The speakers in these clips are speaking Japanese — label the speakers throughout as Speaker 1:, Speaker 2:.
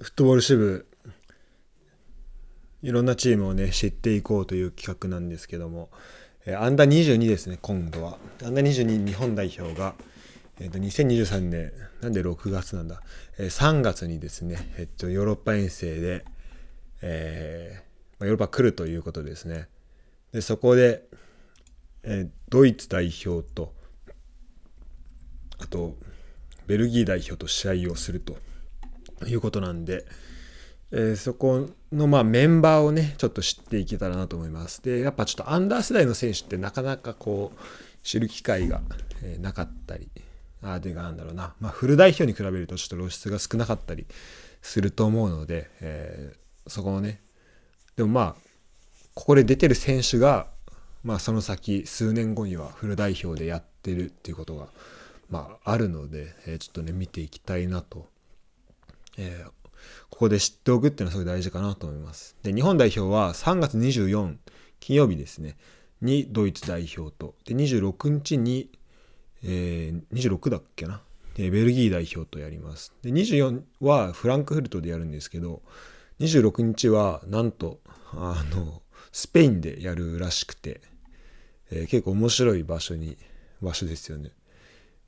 Speaker 1: フットボール支部いろんなチームをね知っていこうという企画なんですけども、えー、アンダー22ですね今度は。アンダー22日本代表が、えー、と2023年なんで6月なんだ、えー、3月にですね、えっと、ヨーロッパ遠征で、えー、ヨーロッパ来るということですね。でそこで、えー、ドイツ代表とあとベルギー代表と試合をすると。いうことなんで、えー、そこのまあメンバーをねちょっと知っていけたらなと思います。でやっぱちょっとアンダー世代の選手ってなかなかこう知る機会が、えなかったりあでなんだろうな、まあ、フル代表に比べるとちょっと露出が少なかったりすると思うので、えー、そこをねでもまあここで出てる選手が、まあ、その先数年後にはフル代表でやってるっていうことが、まあ、あるので、えー、ちょっとね見ていきたいなと、えー、ここで知っておくっていうのはすごい大事かなと思います。で、日本代表は3月24金曜日ですね、にドイツ代表と、で、26日に、えー、26だっけな、えベルギー代表とやります。で、24はフランクフルトでやるんですけど、26日はなんと、あの、スペインでやるらしくて、えー、結構面白い場所に、場所ですよね。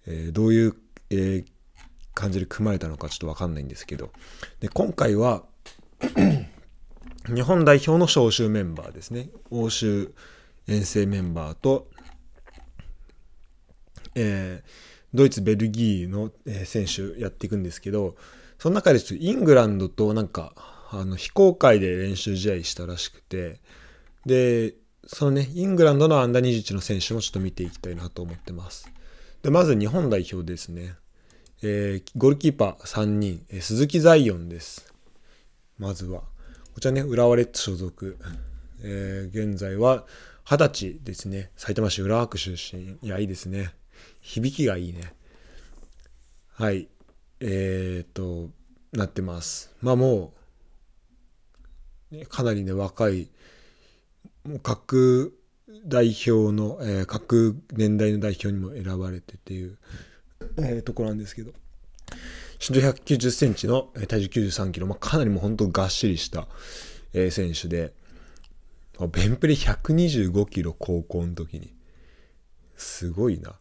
Speaker 1: えー、どういう、えー、感じで組まれたのかちょっとわかんないんですけど。で今回は 日本代表の招集メンバーですね。欧州遠征メンバーと、えー、ドイツベルギーの、選手やっていくんですけどその中でちょっとイングランドとなんかあの非公開で練習試合したらしくてでそのねイングランドのアンダー21の選手もちょっと見ていきたいなと思ってます。でまず日本代表ですね。えー、ゴールキーパー3人、えー、鈴木ザイオンです。まずは。こちらね、浦和レッズ所属。えー、現在は二十歳ですね。埼玉市浦和区出身。いや、いいですね。響きがいいね。はい。えー、っと、なってます。まあもう、ね、かなりね、若い、もう各代表の、えー、各年代の代表にも選ばれてっていう、えー、ところなんですけど、身長190センチの体重93キロ、まあ、かなりもう本当がっしりした、えー、選手で、ベンプレ125キロ高校の時に。すごいな。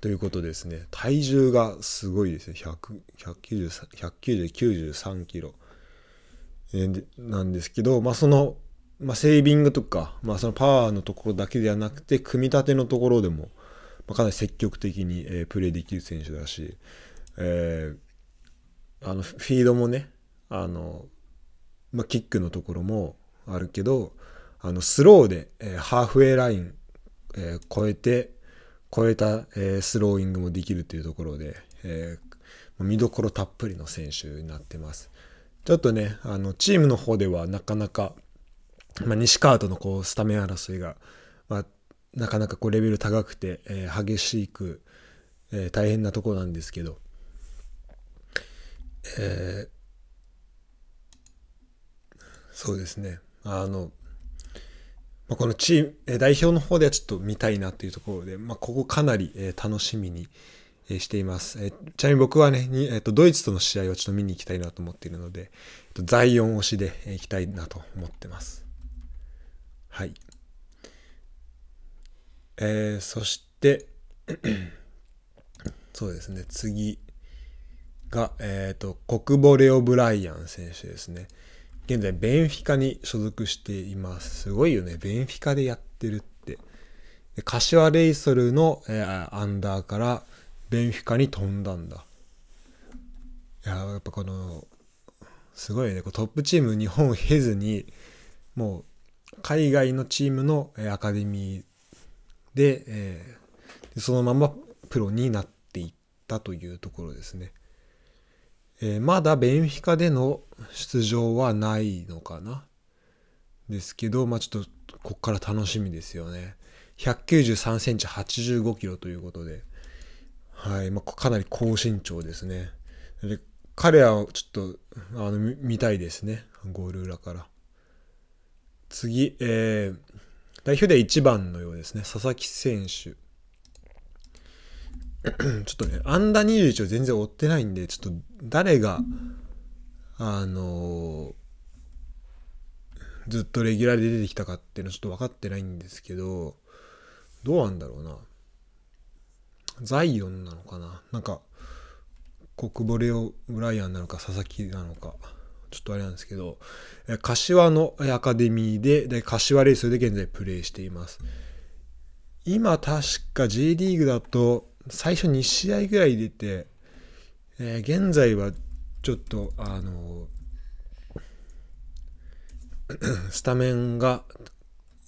Speaker 1: ということですね。体重がすごいですね。1 9 0 1 9 0 9 3ロ g、えー、なんですけど、まあその、まあ、セービングとか、まあそのパワーのところだけではなくて、組み立てのところでも、まあ、かなり積極的に、えー、プレーできる選手だし、えー、あのフィードもねあの、まあ、キックのところもあるけどあのスローで、えー、ハーフウェイライン、えー、超えて超えた、えー、スローイングもできるというところで、えー、見どころたっぷりの選手になってます。ちょっとねあのチームの方ではなかなか、まあ、西川とのこうスタメン争いが、まあ、なかなかこうレベル高くて、えー、激しく、えー、大変なところなんですけど、えー、そうですね。あの、まあ、このチーム、え代表の方ではちょっと見たいなというところで、まあ、ここかなり、え楽しみに、えしています、えちなみに僕はねに、えーと、ドイツとの試合をちょっと見に行きたいなと思っているので、えーと、ザイオン推しで、え行きたいなと思ってます。はい。えー、そして そうですね、次が、えっ、ー、と、国母レオ・ブライアン選手ですね。現在、ベンフィカに所属しています。すごいよね、ベンフィカでやってるって。で柏レイソルの、えー、アンダーからベンフィカに飛んだんだ。いや、やっぱこの、すごいね、トップチーム日本を経ずに、もう、海外のチームのアカデミーで、えー、そのままプロになっていったというところですね。えー、まだベンフィカでの出場はないのかな？ですけど、まあちょっとこっから楽しみですよね。193センチ85キロということで、はい、まあ、かなり高身長ですね。で彼はちょっとあの見たいですね。ゴール裏から。次、えー、代表では1番のようですね。佐々木選手。ちょっとね、アンダー21を全然追ってないんで、ちょっと誰が、あのー、ずっとレギュラーで出てきたかっていうのはちょっと分かってないんですけど、どうなんだろうな。ザイオンなのかななんか、国ボレオ・ブライアンなのか佐々木なのか、ちょっとあれなんですけど、柏のアカデミーで、で柏レースで現在プレーしています。今確か J リーグだと最初2試合ぐらい出て、えー、現在はちょっとあの スタメンが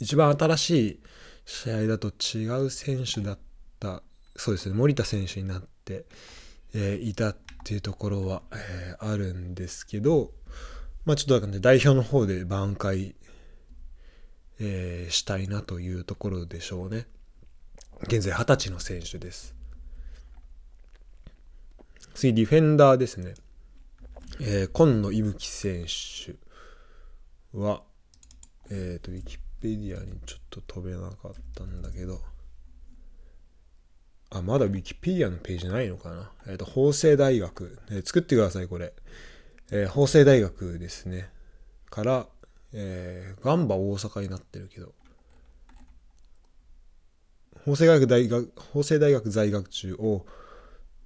Speaker 1: 一番新しい試合だと違う選手だったそうですね森田選手になって、えー、いたっていうところは、えー、あるんですけどまあちょっとだからね代表の方で挽回、えー、したいなというところでしょうね現在二十歳の選手です次、ディフェンダーですね。えー、今野息吹選手は、えっ、ー、と、ウィキペディアにちょっと飛べなかったんだけど、あ、まだウィキペディアのページないのかな。えっ、ー、と、法政大学、えー、作ってください、これ。えー、法政大学ですね。から、えー、ガンバ大阪になってるけど、法政大学大学、法政大学在学中を、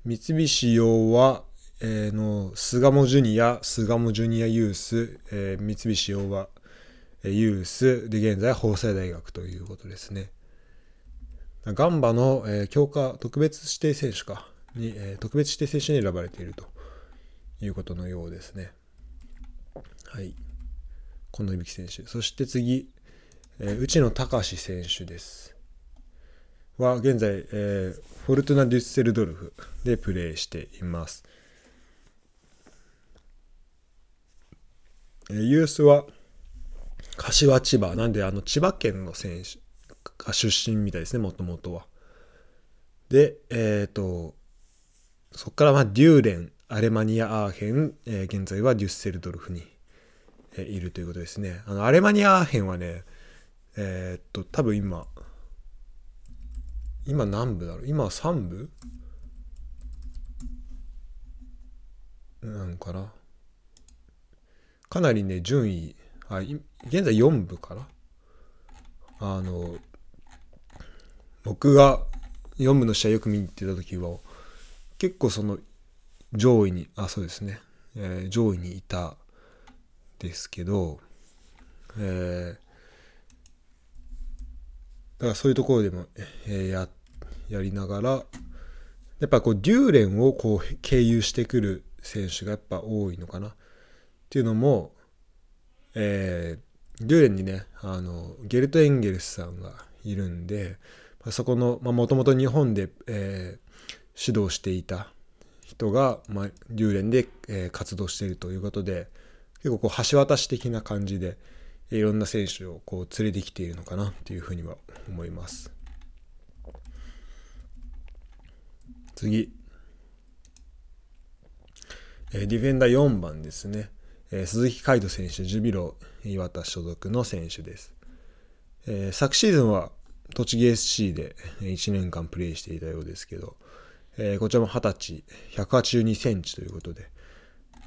Speaker 1: 三菱洋は、えー、の巣鴨ジュニア、巣鴨ジュニアユース、えー、三菱洋は、えー、ユースで現在法政大学ということですね。ガンバの、えー、強化特別指定選手かに、えー、特別指定選手に選ばれているということのようですね。はい。近藤響選手。そして次、えー、内野隆選手です。は現在、えー、フォルトナ・デュッセルドルフでプレーしています。えー、ユースは柏千葉なんであの千葉県の選手が出身みたいですねもともとは。でえっ、ー、とそこからまあデューレンアレマニア・アーヘン、えー、現在はデュッセルドルフに、えー、いるということですね。あのアレマニア・アーヘンはねえっと多分今今何部だろう？今3部？なんかな？かなりね順位あ現在4部かなあの僕が4部の試合よく見に行ってた時は結構その上位にあそうですね、えー、上位にいたですけどえーだからそういうところでも、えー、ややりながらやっぱこうデューレンをこう経由してくる選手がやっぱ多いのかな。っていうのも、えー、デューレンにねあのゲルト・エンゲルスさんがいるんで、ま、そこのもともと日本で、えー、指導していた人が、まあ、デューレンで、えー、活動しているということで結構こう橋渡し的な感じで、いろんな選手をこう連れてきているのかなっていうふうには思います。次。えディフェンダー4番ですね。え鈴木海斗選手、ジュビロ磐田所属の選手です。えー、昨シーズンは栃木 SC で1年間プレーしていたようですけど、えー、こちらも20歳、182センチということで、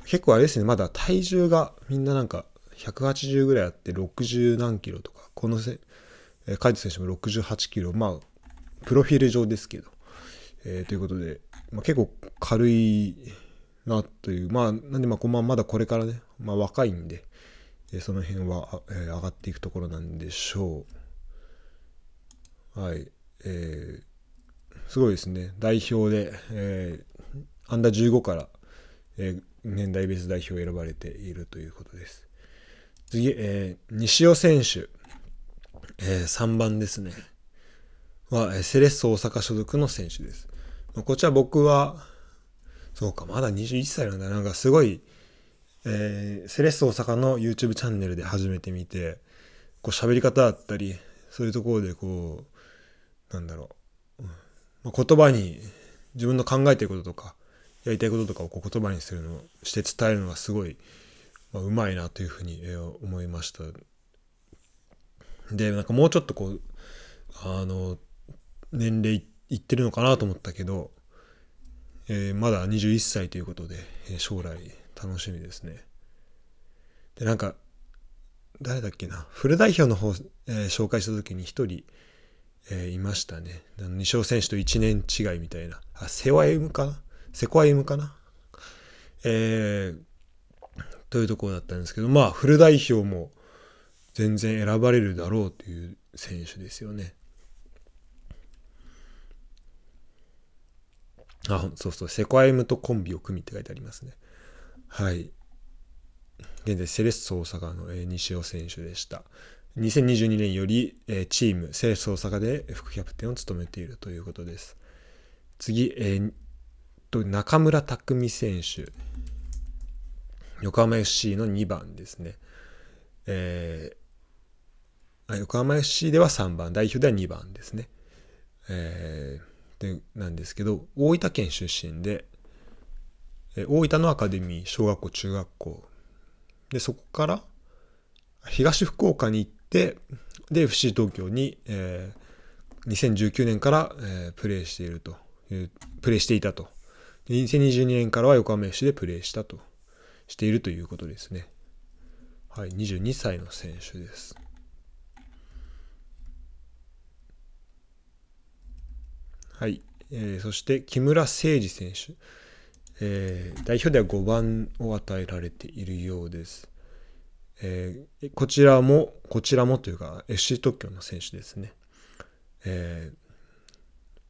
Speaker 1: 結構あれですね、まだ体重がみんななんか180ぐらいあって60何キロとか、このせ、えー、カイト選手も68キロ、まあ、プロフィール上ですけど、えー、ということで、まあ、結構軽いなという、まあ、なんでまあ、こまだこれからね、まあ、若いんで、えー、その辺は、えー、上がっていくところなんでしょう。はい。えー、すごいですね。代表で、えー、アンダー15から、えー、年代別代表選ばれているということです。次、えー、西尾選手、えー、3番ですね。は、セレッソ大阪所属の選手です。こちら僕は、そうか、まだ21歳なんだ。なんかすごい、えー、セレッソ大阪の YouTube チャンネルで初めて見て、こう喋り方だったり、そういうところでこう、なんだろう、言葉に自分の考えてることとか、やりたいこととかをこう言葉にするの、して伝えるのがすごい、まあ、うまいなというふうに思いました。で、なんかもうちょっとこう、あの、年齢いってるのかなと思ったけど、えー、まだ21歳ということで、え、将来楽しみですね。で、なんか、誰だっけな、フル代表の方、えー、紹介した時に一人、えー、いましたね。二勝選手と1年違いみたいな。あ、セワエムかな？セコアエムかな？えー、というところだったんですけど、まあ、フル代表も全然選ばれるだろうという選手ですよね。あ、そうそう、セコアエムとコンビを組みって書いてありますね。はい。現在、セレッソ大阪の、え、西尾選手でした。2022年より、え、チーム、セレッソ大阪で副キャプテンを務めているということです。次、えー、と中村拓海選手。横浜 FC の2番ですね。えー、横浜 FC では3番、代表では2番ですね。えー、でなんですけど、大分県出身で、えー、大分のアカデミー、小学校、中学校、で、そこから東福岡に行って、で、FC 東京に、えー、2019年から、えー、プレーしているという、プレーしていたと。2022年からは横浜 FC でプレーしたと。しているということですね。はい、22歳の選手です。はい、えー、そして木村誠二選手、えー、代表では5番を与えられているようです。えー、こちらも、こちらもというか FC 特許の選手ですね。え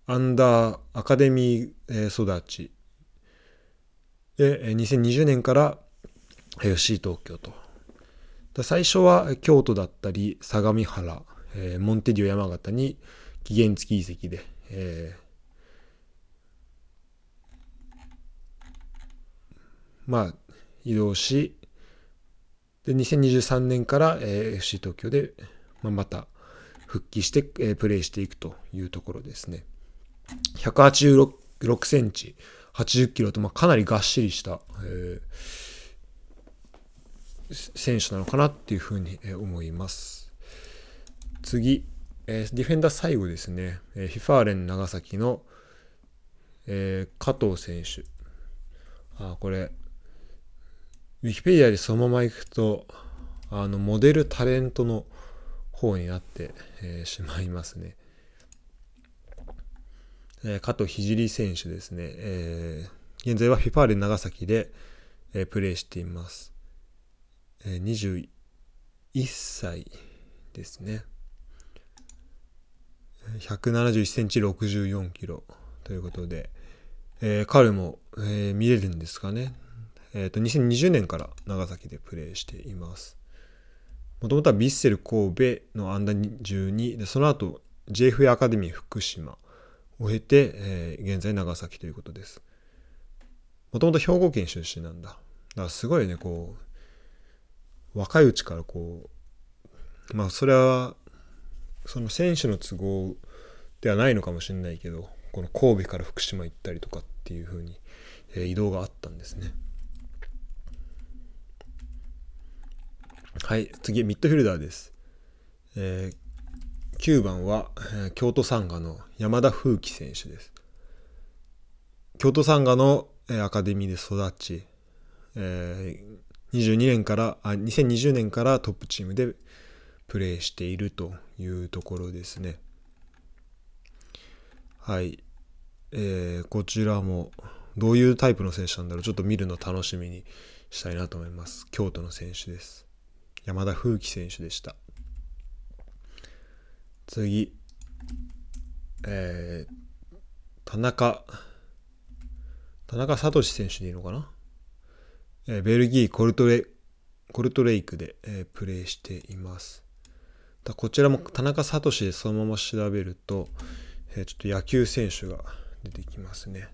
Speaker 1: ー、アンダーアカデミー育ちで2020年から FC 東京と。最初は京都だったり相模原、えー、モンテディオ山形に期限付き移籍で、えー、まあ移動しで2023年から、えー、FC 東京で、まあ、また復帰して、えー、プレーしていくというところですね。186センチ、80キロと、まあ、かなりがっしりした、えー選手なのかなっていうふうに思います。次、えディフェンダー最後ですね、えヴィファーレン長崎の、え加藤選手。あ、これ、ウィキペディアでそのまま行くと、あの、モデルタレントの方になって、えー、しまいますね。えー、加藤聖選手ですね。えー、現在はフィファーレ長崎で、えー、プレーしています。21歳ですね。171センチ64キロということで、えー、彼も、えー、見れるんですかね。え、ー、と、2020年から長崎でプレーしています。もともとはヴィッセル神戸のアンダー12で、その後 JFA アカデミー福島を経て、えー、現在長崎ということです。もともと兵庫県出身なんだ。だからすごいね、こう、若いうちからこうまあそれはその選手の都合ではないのかもしれないけどこの神戸から福島行ったりとかっていう風に、えー、移動があったんですねはい次ミッドフィルダーです、えー、9番は、えー、京都サンガの山田風紀選手です。京都サンガの、えー、アカデミーで育ち、えー、22年からあ2020年からトップチームでプレーしているというところですね。はい、えー、こちらもどういうタイプの選手なんだろうちょっと見るの楽しみにしたいなと思います。京都の選手です。山田風紀選手でした次えー、田中田中聡選手でいいのかな？えベルギーコルトレコルトレイクで、えプレーしています。だこちらも田中聡でそのまま調べると、えちょっと野球選手が出てきますね。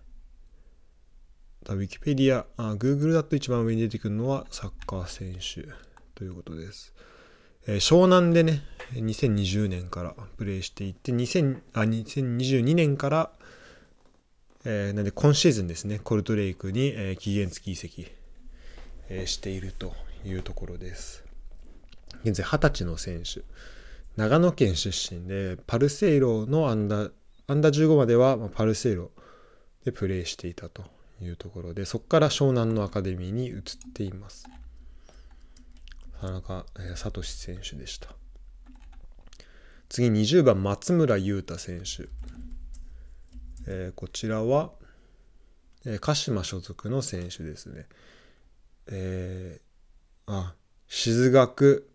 Speaker 1: ウィキペディアあ、Google だと一番上に出てくるのはサッカー選手ということです。えー、湘南でね、2020年からプレーしていて、2000あ2022年から、えー、なんで今シーズンですね、コルトレイクに、えー、期限付き移籍えしているというところです。現在20歳の選手。長野県出身で、パルセイロのアンダー、アンダー15まではパルセイロでプレーしていたというところでそこから湘南のアカデミーに移っています田中、えー、聡選手でした。次20番松村雄太選手、えー、こちらは、えー、鹿島所属の選手ですね。えー、あ静学。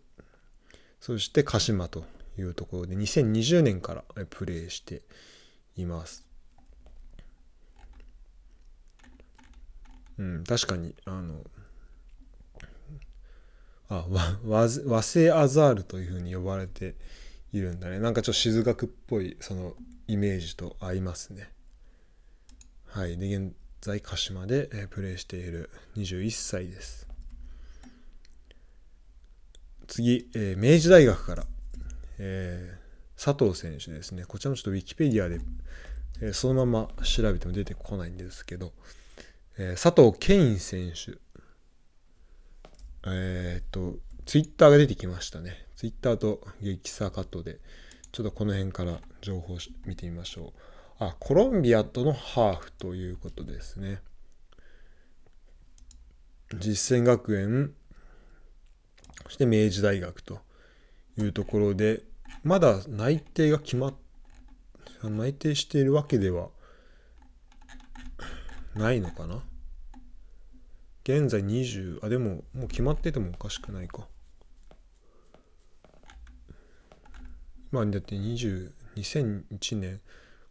Speaker 1: そして鹿島というところで2020年からプレーしています。うん、確かに、あの、あ、わ、和製アザールというふうに呼ばれているんだね。なんかちょっと静学っぽい、そのイメージと合いますね。はい。で、現在、鹿島で、プレーしている21歳です。次、えー、明治大学から、えー、佐藤選手ですね。こちらもちょっとウィキペディアで、えー、そのまま調べても出てこないんですけど、えー、佐藤健選手。えー、っと、ツイッターが出てきましたね。ツイッターと激サカットで、ちょっとこの辺から情報を見てみましょう。あ、コロンビアとのハーフということですね。実践学園、そして明治大学というところで、まだ内定が決まっ、内定しているわけではないのかな？現在20あでももう決まっててもおかしくないか。まあだって20 2001年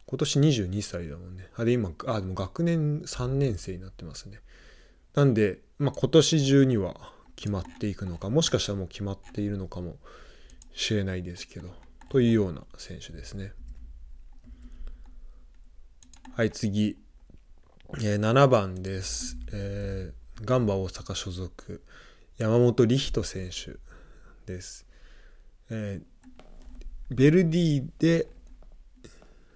Speaker 1: 今年22歳だもんね。あで今あでも学年3年生になってますね。なんで、まあ、今年中には決まっていくのかもしかしたらもう決まっているのかもしれないですけどというような選手ですね。はい次。えー、7番です。えー、ガンバ大阪所属、山本理人選手です。えー、ベルディで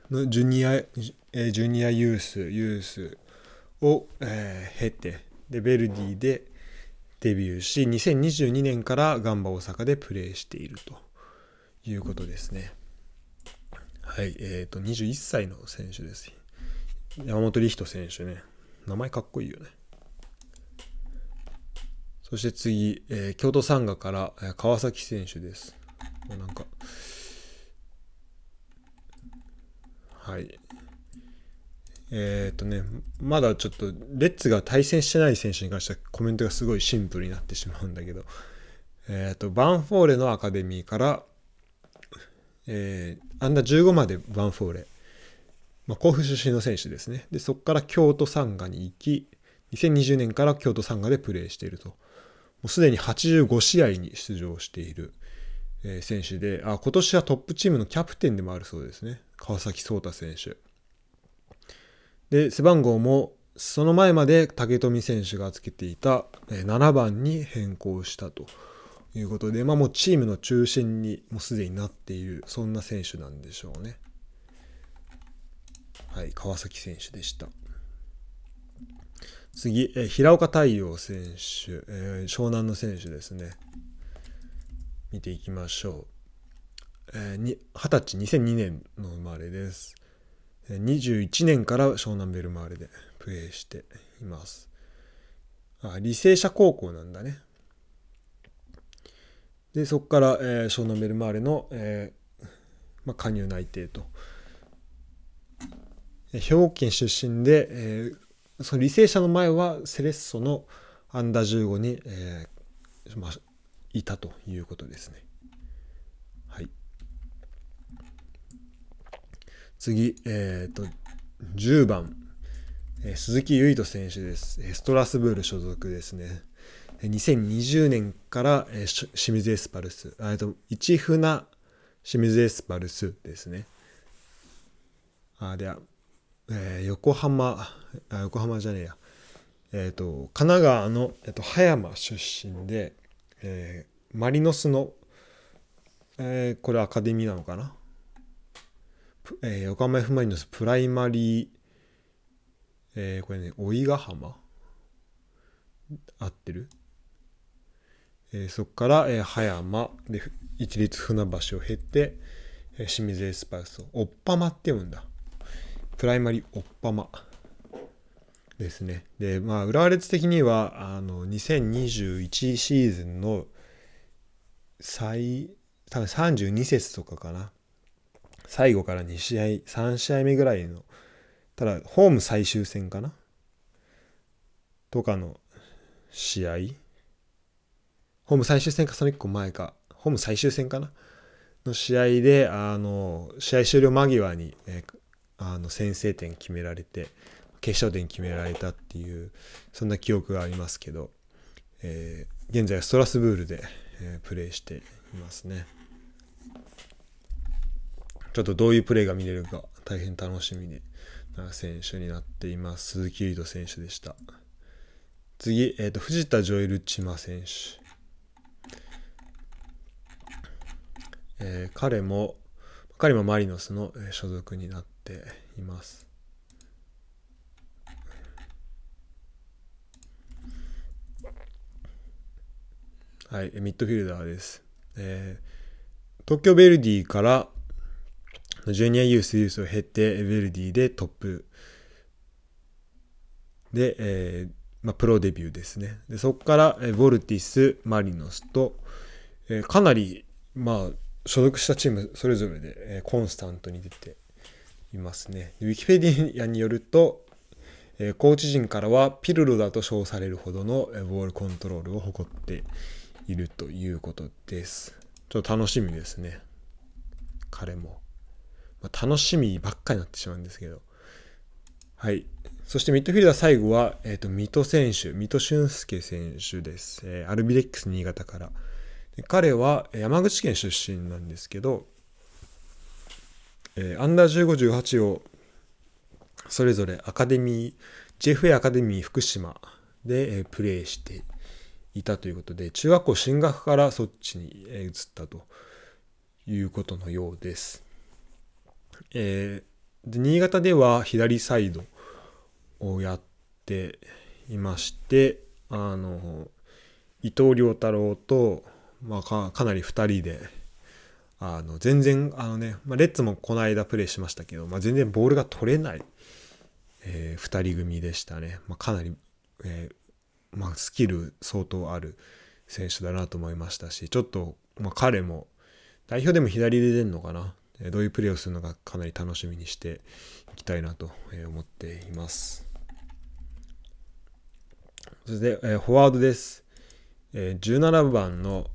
Speaker 1: のジュニア、えー、ジュニアユース、ユースを、えー、経て、で、ベルディでデビューし、2022年からガンバ大阪でプレーしているということですね。はい、えっ、ー、と、21歳の選手です。山本理人選手ね。名前かっこいいよね。そして次、えー、京都サンガから、えー、川崎選手です。もうなんか、はい。えー、っとね、まだちょっと、レッツが対戦してない選手に関してはコメントがすごいシンプルになってしまうんだけど、えー、っと、バンフォーレのアカデミーから、えー、アンダー15までバンフォーレ、まあ、甲府出身の選手ですね。で、そこから京都サンガに行き、2020年から京都サンガでプレーしていると。もうすでに85試合に出場している、選手であ、今年はトップチームのキャプテンでもあるそうですね。川崎颯太選手。で、背番号もその前まで武富選手がつけていた7番に変更したということで、まあもうチームの中心にもうすでになっている、そんな選手なんでしょうね。はい、川崎選手でした。次、え平岡太陽選手、え、湘南の選手ですね。見ていきましょう。えー、歳、2002年の生まれです。21年から湘南ベルマーレでプレーしています。あ、履正社高校なんだね。で、そこから、えー、湘南ベルマーレの、えーまあ、加入内定と兵庫県出身で、えー、その履正社の前はセレッソのアンダー15に、えーまあ、いたということですね。はい。次、えっ、ー、と、10番、えー、鈴木唯人選手です。ストラスブール所属ですね。2020年から、えー、清水エスパルス、えっと、市船清水エスパルスですね。あでは、えー、横浜あ横浜じゃねえや。えっ、ー、と神奈川の、えーと、葉山出身で、えー、マリノスの、えー、これアカデミーなのかな、えー、横浜 F マリノスプライマリー、えー、これね甥ヶ浜？合ってる、えー、そこから、えー、葉山で一律船橋を経て、えー、清水エスパルスをおっぱまって読むんだ。プライマリオッパマですね。で、まあ、浦和レッズ的には、あの、2021シーズンの最、多分32節とかかな。最後から2試合、3試合目ぐらいの、ただ、ホーム最終戦かな？とかの試合ホーム最終戦かその1個前か、ホーム最終戦かな？の試合で、あの、試合終了間際に、えあの先制点決められて、決勝点決められたっていうそんな記憶がありますけど、えー、現在はストラスブールで、えー、プレーしていますね。ちょっとどういうプレーが見れるか大変楽しみな選手になっています。鈴木唯人選手でした。次、えーと、藤田ジョエル・チマ選手、えー、彼も彼もマリノスの所属になっていますはい、ミッドフィルダーです。えー、東京ヴェルディからジュニアユースユースを経て、ヴェルディでトップで、えーまあ、プロデビューですね。でそこから、えー、ボルティス、マリノスと、えー、かなり、まあ、所属したチームそれぞれで、えー、コンスタントに出ていますね。ウィキペディアによると、えー、コーチ陣からはピルロだと称されるほどの、ボールコントロールを誇っているということです。ちょっと楽しみですね。彼も。まあ、楽しみばっかになってしまうんですけど。はい。そしてミッドフィルダー最後は、えっ、ー、と、水戸選手、水戸俊介選手です。えー、アルビレックス新潟から。で彼は山口県出身なんですけど、えー、アンダー15、18をそれぞれアカデミー、JFA アカデミー福島で、えー、プレーしていたということで中学校進学からそっちに移ったということのようです。えー、で新潟では左サイドをやっていましてあの伊藤良太郎と、まあ、かかなり2人であの全然あのね、まあ、レッツもこの間プレーしましたけど、まあ、全然ボールが取れない、えー、2人組でしたね、まあ、かなり、えー、まあ、スキル相当ある選手だなと思いましたしちょっと、まあ、彼も代表でも左で出るのかな？どういうプレーをするのかかなり楽しみにしていきたいなと思っています。そして、えフォワードです。え17番の、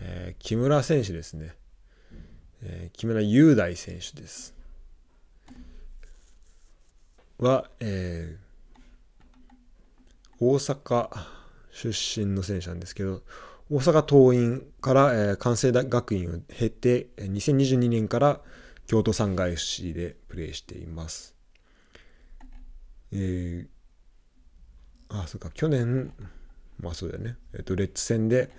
Speaker 1: え木村選手ですね。え木村雄大選手です。は、えー大阪出身の選手なんですけど、大阪桐蔭から、えー、関西学院を経て、2022年から京都産外 FC でプレーしています。えー、あ、そうか、去年、まあそうだよね、えっ、と、レッツ戦で、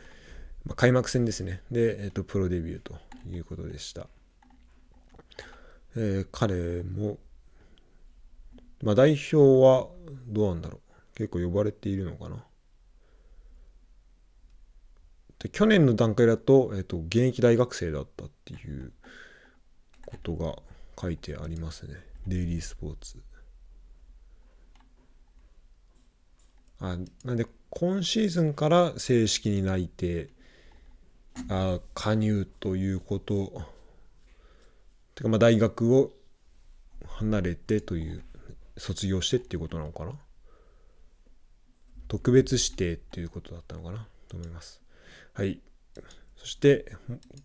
Speaker 1: まあ、開幕戦ですね。で、えっ、と、プロデビューということでした。えー、彼も、まあ代表はどうなんだろう。結構呼ばれているのかな。で去年の段階だと,、えーと、現役大学生だったっていうことが書いてありますね。デイリースポーツ。あなんで今シーズンから正式に内定あ加入ということてかまあ大学を離れてという卒業してっていうことなのかな特別指定っていうことだったのかなと思います。はい。そして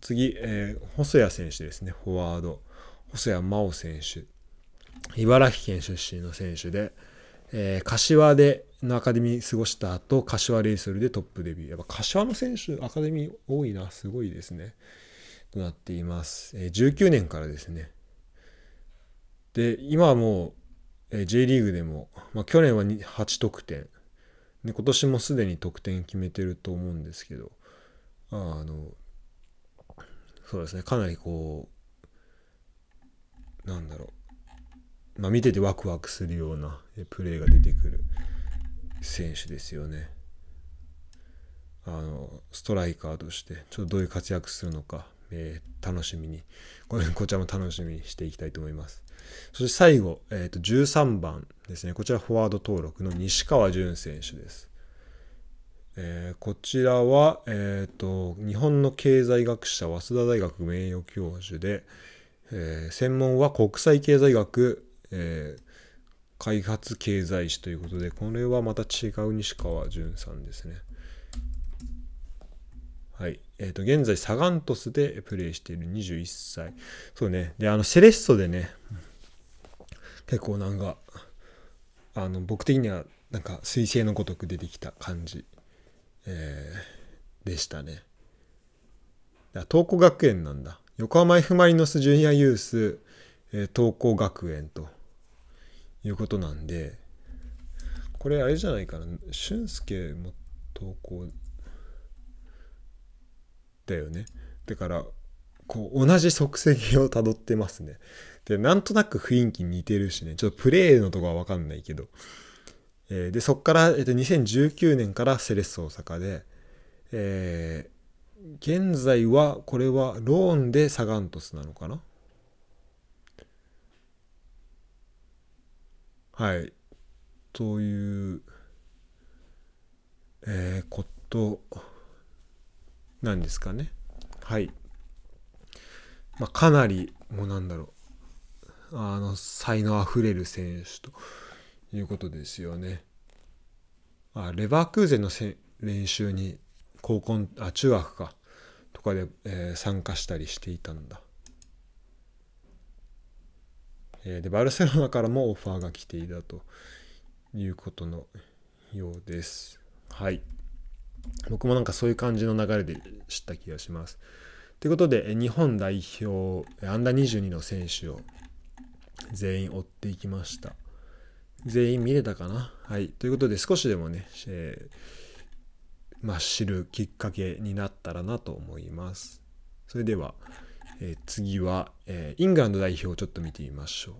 Speaker 1: 次、えー、細谷選手ですね、フォワード。細谷真央選手。茨城県出身の選手で、えー、柏でのアカデミー過ごした後、柏レイソルでトップデビュー。やっぱ柏の選手、アカデミー多いな、すごいですね。となっています。えー、19年からですね。で、今はもう、えー、J リーグでも、まあ、去年は8得点、で今年もすでに得点決めてると思うんですけどあのそうですねかなりこうなんだろうまあ見ててワクワクするようなプレーが出てくる選手ですよね。あのストライカーとしてちょっとどういう活躍するのかえー、楽しみにこれ こちらも楽しみにしていきたいと思います。そして最後、えー、と13番ですね。こちらフォワード登録の西川潤選手です。えー、こちらは、えーと、日本の経済学者早稲田大学名誉教授で、えー、専門は国際経済学、えー、開発経済史ということでこれはまた違う西川淳さんですね。はい。えっ、ー、と、現在、サガン鳥栖でプレイしている21歳。そうね。で、あの、セレッソでね、結構なんか、あの、僕的には、なんか、彗星のごとく出てきた感じえー、でしたね。東光学園なんだ。横浜 F・ マリノスジュニアユース、えー、東光学園ということなんで、これあれじゃないかな。俊介も東光だよね。だから、こう同じ足跡をたどってますね。で、なんとなく雰囲気似てるしね。ちょっとプレーのとこはわかんないけど。えー、でそこから、えー、と2019年からセレッソ大阪で、えー、現在はこれはローンでサガン鳥栖なのかな？はい。という、えー、ことなんですかね。はい。まあかなりもうなんだろう。あの才能あふれる選手ということですよね。あレバークーゼンの練習に高校あ中学か。とかで、えー、参加したりしていたんだ。え、でバルセロナからもオファーが来ていたということのようです。はい。僕もなんかそういう感じの流れで知った気がします。ということで、日本代表、アンダー22の選手を全員追っていきました。全員見れたかな？はい。ということで、少しでもね、えー、まあ、知るきっかけになったらなと思います。それでは、え、次は、えー、イングランド代表をちょっと見てみましょう。